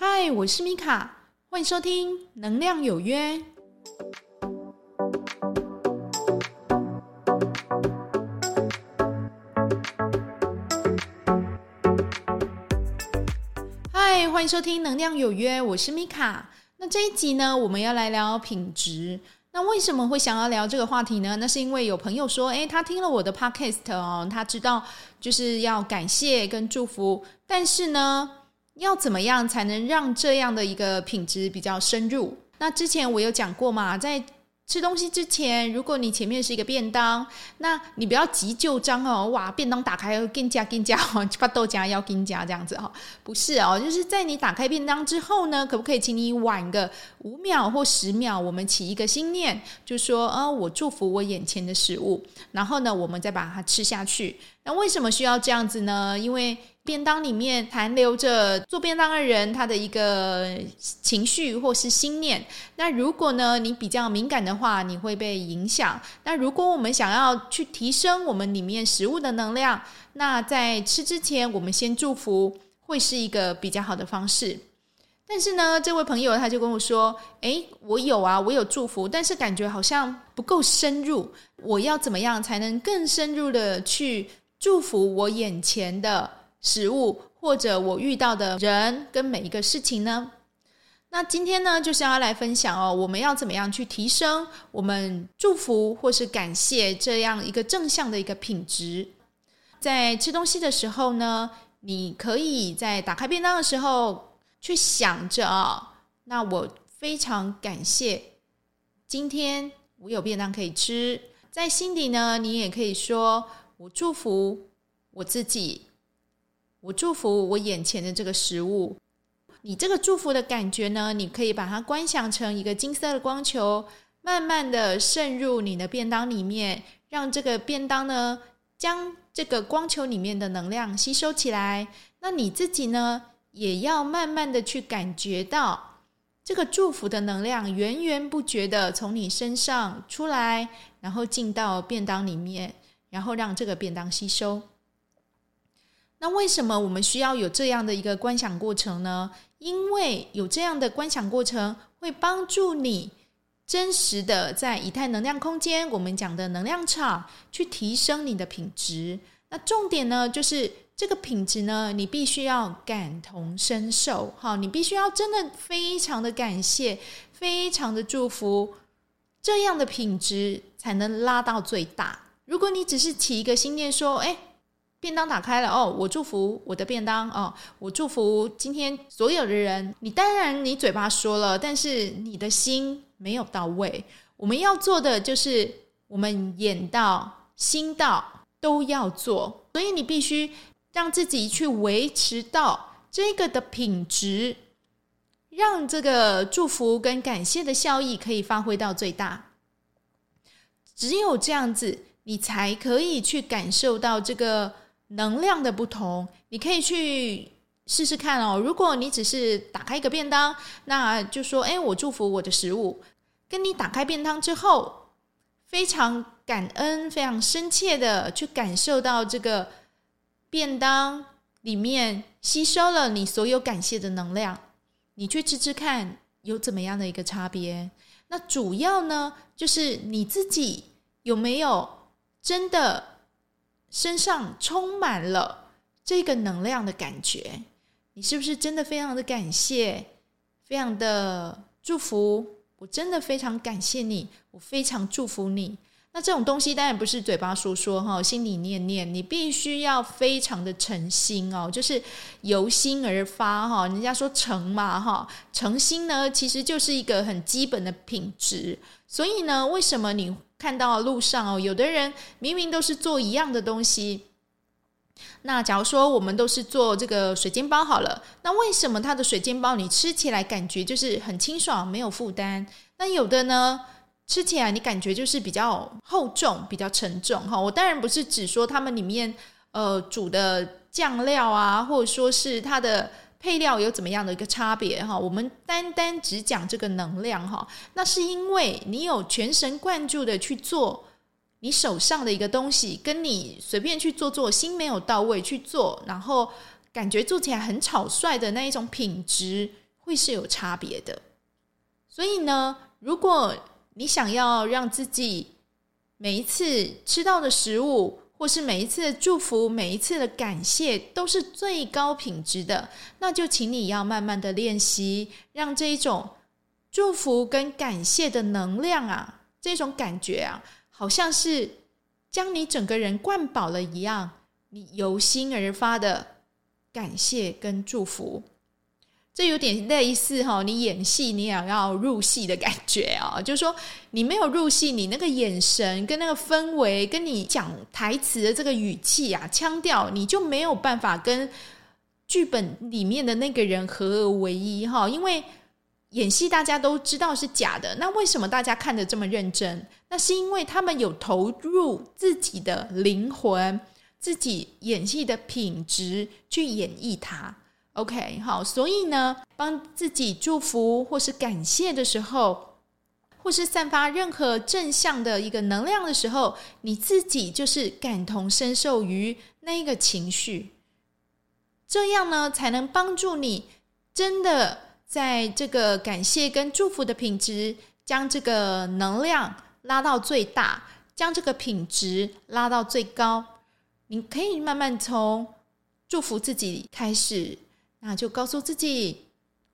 嗨，我是米卡，欢迎收听《能量有约》。嗨，欢迎收听《能量有约》，我是米卡。那这一集呢，我们要来聊品质。那为什么会想要聊这个话题呢？那是因为有朋友说，诶，他听了我的 podcast 哦，他知道就是要感谢跟祝福，但是呢，要怎么样才能让这样的一个品质比较深入？那之前我有讲过嘛，在吃东西之前，如果你前面是一个便当，那你不要急就章哦，哇，便当打开要跟加更加哦，把豆荚要更加这样子哈，不是哦，就是在你打开便当之后呢，可不可以请你晚个五秒或十秒，我们起一个心念，就说哦，我祝福我眼前的食物，然后呢，我们再把它吃下去。那为什么需要这样子呢？因为便当里面残留着做便当的人他的一个情绪或是心念。那如果呢，你比较敏感的话，你会被影响。那如果我们想要去提升我们里面食物的能量，那在吃之前，我们先祝福，会是一个比较好的方式。但是呢，这位朋友他就跟我说：“诶，我有啊，我有祝福，但是感觉好像不够深入。我要怎么样才能更深入的去祝福我眼前的？”食物或者我遇到的人跟每一个事情呢？那今天呢，就是要来分享哦，我们要怎么样去提升我们祝福或是感谢这样一个正向的一个品质？在吃东西的时候呢，你可以在打开便当的时候去想着啊，那我非常感谢今天我有便当可以吃，在心底呢，你也可以说我祝福我自己。我祝福我眼前的这个食物，你这个祝福的感觉呢，你可以把它观想成一个金色的光球，慢慢的渗入你的便当里面，让这个便当呢，将这个光球里面的能量吸收起来。那你自己呢，也要慢慢的去感觉到这个祝福的能量源源不绝的从你身上出来，然后进到便当里面，然后让这个便当吸收。那为什么我们需要有这样的一个观想过程呢？因为有这样的观想过程，会帮助你真实的在以太能量空间，我们讲的能量场，去提升你的品质。那重点呢，就是这个品质呢，你必须要感同身受，哈，你必须要真的非常的感谢，非常的祝福，这样的品质才能拉到最大。如果你只是起一个心念说，哎。便当打开了哦，我祝福我的便当哦，我祝福今天所有的人。你当然你嘴巴说了，但是你的心没有到位。我们要做的就是，我们眼到心到都要做，所以你必须让自己去维持到这个的品质，让这个祝福跟感谢的效益可以发挥到最大。只有这样子，你才可以去感受到这个。能量的不同，你可以去试试看哦。如果你只是打开一个便当，那就说：“哎，我祝福我的食物。”跟你打开便当之后，非常感恩、非常深切的去感受到这个便当里面吸收了你所有感谢的能量，你去吃吃看有怎么样的一个差别。那主要呢，就是你自己有没有真的。身上充满了这个能量的感觉，你是不是真的非常的感谢，非常的祝福？我真的非常感谢你，我非常祝福你。那这种东西当然不是嘴巴说说哈，心里念念，你必须要非常的诚心哦，就是由心而发哈。人家说诚嘛哈，诚心呢其实就是一个很基本的品质。所以呢，为什么你？看到路上哦，有的人明明都是做一样的东西，那假如说我们都是做这个水煎包好了，那为什么它的水煎包你吃起来感觉就是很清爽，没有负担？那有的呢，吃起来你感觉就是比较厚重，比较沉重哈。我当然不是只说他们里面呃煮的酱料啊，或者说是它的。配料有怎么样的一个差别哈？我们单单只讲这个能量哈，那是因为你有全神贯注的去做你手上的一个东西，跟你随便去做做，心没有到位去做，然后感觉做起来很草率的那一种品质会是有差别的。所以呢，如果你想要让自己每一次吃到的食物，或是每一次的祝福，每一次的感谢都是最高品质的，那就请你要慢慢的练习，让这一种祝福跟感谢的能量啊，这种感觉啊，好像是将你整个人灌饱了一样，你由心而发的感谢跟祝福。这有点类似哈，你演戏你也要入戏的感觉啊，就是说你没有入戏，你那个眼神跟那个氛围，跟你讲台词的这个语气啊、腔调，你就没有办法跟剧本里面的那个人合而为一哈。因为演戏大家都知道是假的，那为什么大家看得这么认真？那是因为他们有投入自己的灵魂、自己演戏的品质去演绎它。OK，好，所以呢，帮自己祝福或是感谢的时候，或是散发任何正向的一个能量的时候，你自己就是感同身受于那一个情绪，这样呢，才能帮助你真的在这个感谢跟祝福的品质，将这个能量拉到最大，将这个品质拉到最高。你可以慢慢从祝福自己开始。那就告诉自己，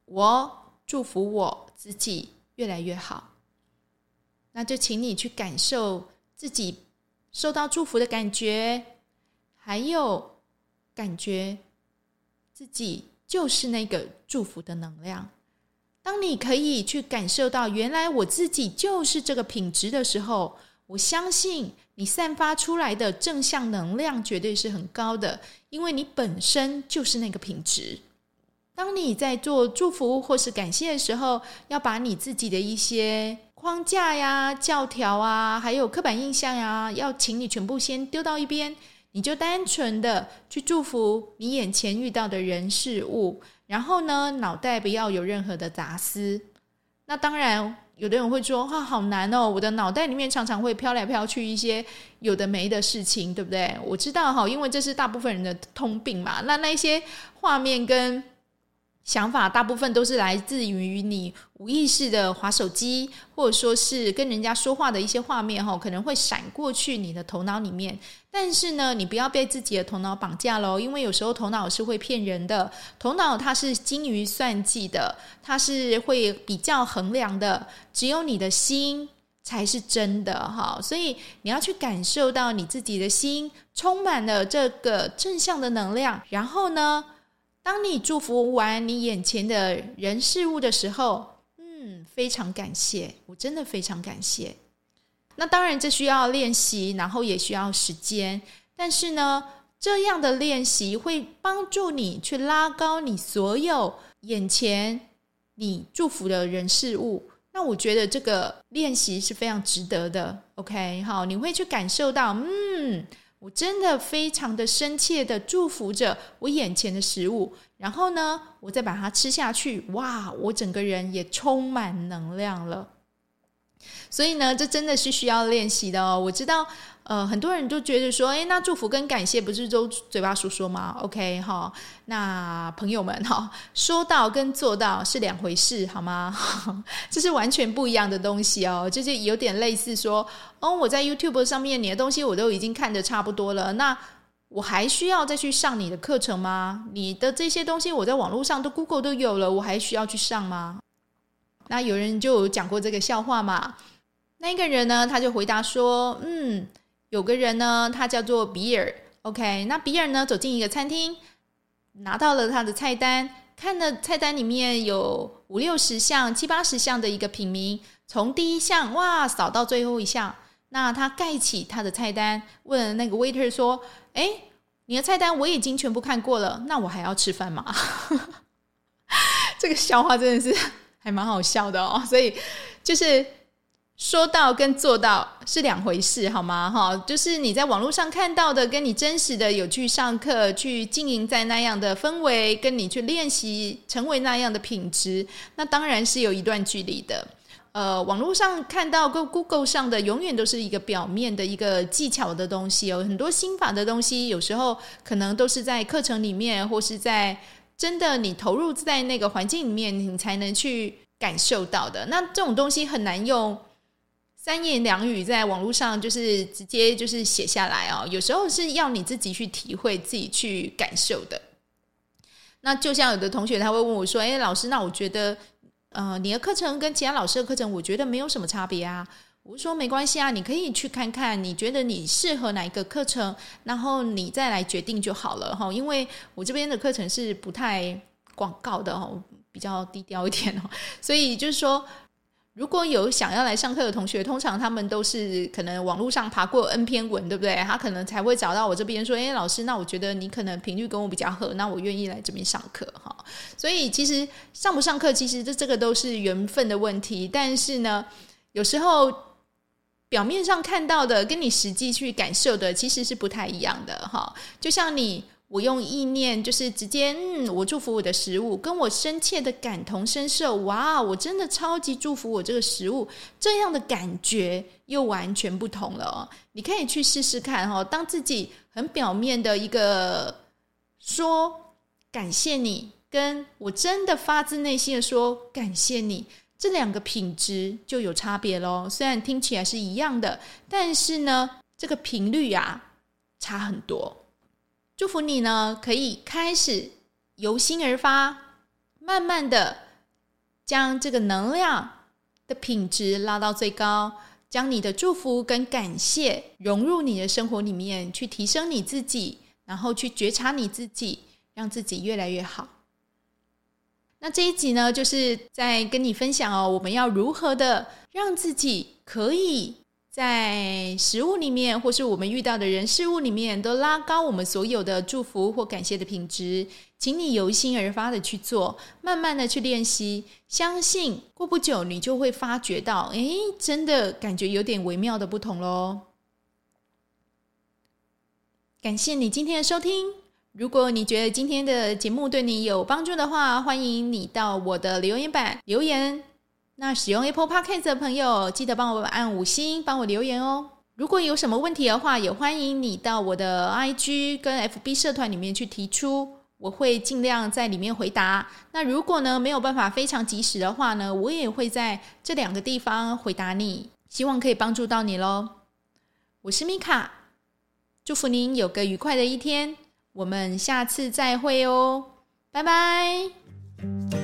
我祝福我自己越来越好。那就请你去感受自己受到祝福的感觉，还有感觉自己就是那个祝福的能量。当你可以去感受到原来我自己就是这个品质的时候，我相信你散发出来的正向能量绝对是很高的，因为你本身就是那个品质。当你在做祝福或是感谢的时候，要把你自己的一些框架呀、教条啊，还有刻板印象呀，要请你全部先丢到一边，你就单纯的去祝福你眼前遇到的人事物，然后呢，脑袋不要有任何的杂思。那当然，有的人会说：“哇，好难哦，我的脑袋里面常常会飘来飘去一些有的没的事情，对不对？”我知道哈，因为这是大部分人的通病嘛。那那些画面跟想法大部分都是来自于你无意识的划手机，或者说是跟人家说话的一些画面哈，可能会闪过去你的头脑里面。但是呢，你不要被自己的头脑绑架喽，因为有时候头脑是会骗人的。头脑它是精于算计的，它是会比较衡量的。只有你的心才是真的哈，所以你要去感受到你自己的心充满了这个正向的能量，然后呢，当你祝福完你眼前的人事物的时候，嗯，非常感谢，我真的非常感谢。那当然这需要练习，然后也需要时间。但是呢，这样的练习会帮助你去拉高你所有眼前你祝福的人事物。那我觉得这个练习是非常值得的。OK，好，你会去感受到，嗯。我真的非常的深切的祝福着我眼前的食物，然后呢，我再把它吃下去，哇，我整个人也充满能量了。所以呢，这真的是需要练习的哦。我知道。呃，很多人都觉得说，诶，那祝福跟感谢不是都嘴巴说说吗？OK 哈，那朋友们哈，说到跟做到是两回事，好吗？这是完全不一样的东西哦，就是有点类似说，哦，我在 YouTube 上面你的东西我都已经看得差不多了，那我还需要再去上你的课程吗？你的这些东西我在网络上都 Google 都有了，我还需要去上吗？那有人就有讲过这个笑话嘛，那一个人呢，他就回答说，嗯。有个人呢，他叫做比尔。OK，那比尔呢，走进一个餐厅，拿到了他的菜单，看了菜单里面有五六十项、七八十项的一个品名，从第一项哇扫到最后一项。那他盖起他的菜单，问那个 waiter 说：“哎，你的菜单我已经全部看过了，那我还要吃饭吗？” 这个笑话真的是还蛮好笑的哦。所以就是。说到跟做到是两回事，好吗？哈，就是你在网络上看到的，跟你真实的有去上课、去经营在那样的氛围，跟你去练习成为那样的品质，那当然是有一段距离的。呃，网络上看到跟 Google 上的，永远都是一个表面的一个技巧的东西，有很多心法的东西，有时候可能都是在课程里面或是在真的你投入在那个环境里面，你才能去感受到的。那这种东西很难用三言两语在网络上就是直接就是写下来哦，有时候是要你自己去体会、自己去感受的。那就像有的同学他会问我说：“哎，老师，那我觉得，呃，你的课程跟其他老师的课程，我觉得没有什么差别啊。”我说：“没关系啊，你可以去看看，你觉得你适合哪一个课程，然后你再来决定就好了哈。因为我这边的课程是不太广告的哦，比较低调一点哦，所以就是说。”如果有想要来上课的同学，通常他们都是可能网络上爬过 N 篇文，对不对？他可能才会找到我这边说：“哎，老师，那我觉得你可能频率跟我比较合，那我愿意来这边上课。”哈，所以其实上不上课，其实这这个都是缘分的问题。但是呢，有时候表面上看到的，跟你实际去感受的，其实是不太一样的。哈，就像你。我用意念，就是直接，嗯，我祝福我的食物，跟我深切的感同身受，哇，我真的超级祝福我这个食物，这样的感觉又完全不同了哦。你可以去试试看哈，当自己很表面的一个说感谢你，跟我真的发自内心的说感谢你，这两个品质就有差别喽。虽然听起来是一样的，但是呢，这个频率啊，差很多。祝福你呢，可以开始由心而发，慢慢的将这个能量的品质拉到最高，将你的祝福跟感谢融入你的生活里面，去提升你自己，然后去觉察你自己，让自己越来越好。那这一集呢，就是在跟你分享哦，我们要如何的让自己可以。在食物里面，或是我们遇到的人事物里面，都拉高我们所有的祝福或感谢的品质。请你由心而发的去做，慢慢的去练习，相信过不久你就会发觉到，哎，真的感觉有点微妙的不同喽。感谢你今天的收听。如果你觉得今天的节目对你有帮助的话，欢迎你到我的留言板留言。那使用 Apple Podcast 的朋友，记得帮我按五星，帮我留言哦。如果有什么问题的话，也欢迎你到我的 IG 跟 FB 社团里面去提出，我会尽量在里面回答。那如果呢，没有办法非常及时的话呢，我也会在这两个地方回答你，希望可以帮助到你喽。我是米卡，祝福您有个愉快的一天，我们下次再会哦，拜拜。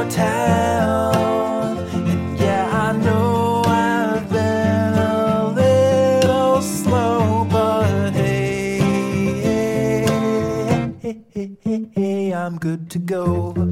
to go.